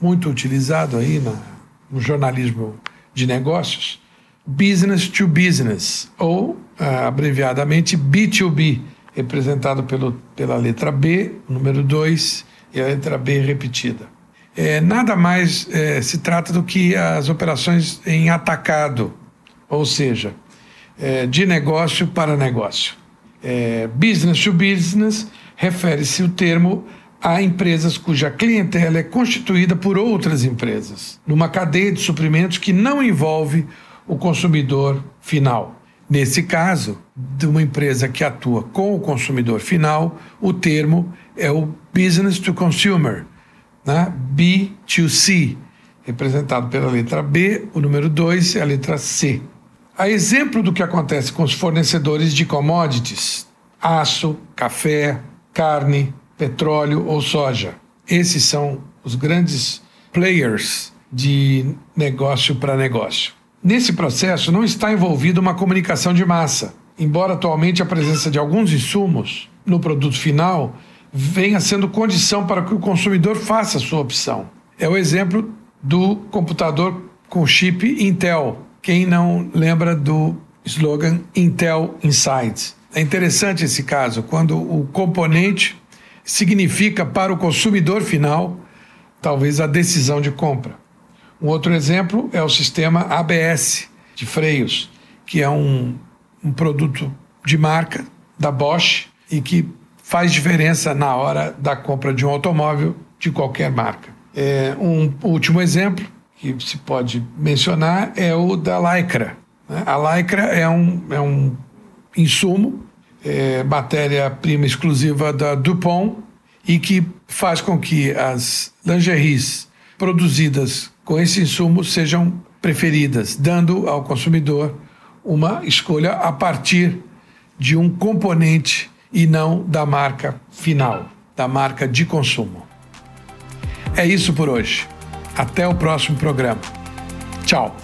muito utilizado aí na, no jornalismo de negócios, business to business, ou ah, abreviadamente B2B, representado pelo, pela letra B, número 2, e a letra B repetida. É, nada mais é, se trata do que as operações em atacado, ou seja, é, de negócio para negócio. É, business to business refere-se o termo a empresas cuja clientela é constituída por outras empresas, numa cadeia de suprimentos que não envolve o consumidor final. Nesse caso, de uma empresa que atua com o consumidor final, o termo é o business to consumer, né? B2C, representado pela letra B, o número 2 e a letra C. A exemplo do que acontece com os fornecedores de commodities, aço, café, carne, petróleo ou soja. Esses são os grandes players de negócio para negócio. Nesse processo não está envolvida uma comunicação de massa, embora atualmente a presença de alguns insumos no produto final venha sendo condição para que o consumidor faça a sua opção. É o exemplo do computador com chip Intel. Quem não lembra do slogan Intel Inside? É interessante esse caso, quando o componente significa para o consumidor final, talvez a decisão de compra. Um outro exemplo é o sistema ABS de freios, que é um, um produto de marca da Bosch e que faz diferença na hora da compra de um automóvel de qualquer marca. É, um último exemplo que se pode mencionar é o da Lycra. Né? A Lycra é um, é um insumo é, matéria-prima exclusiva da Dupont e que faz com que as lingeries produzidas com esse insumo sejam preferidas, dando ao consumidor uma escolha a partir de um componente e não da marca final, da marca de consumo. É isso por hoje. Até o próximo programa. Tchau.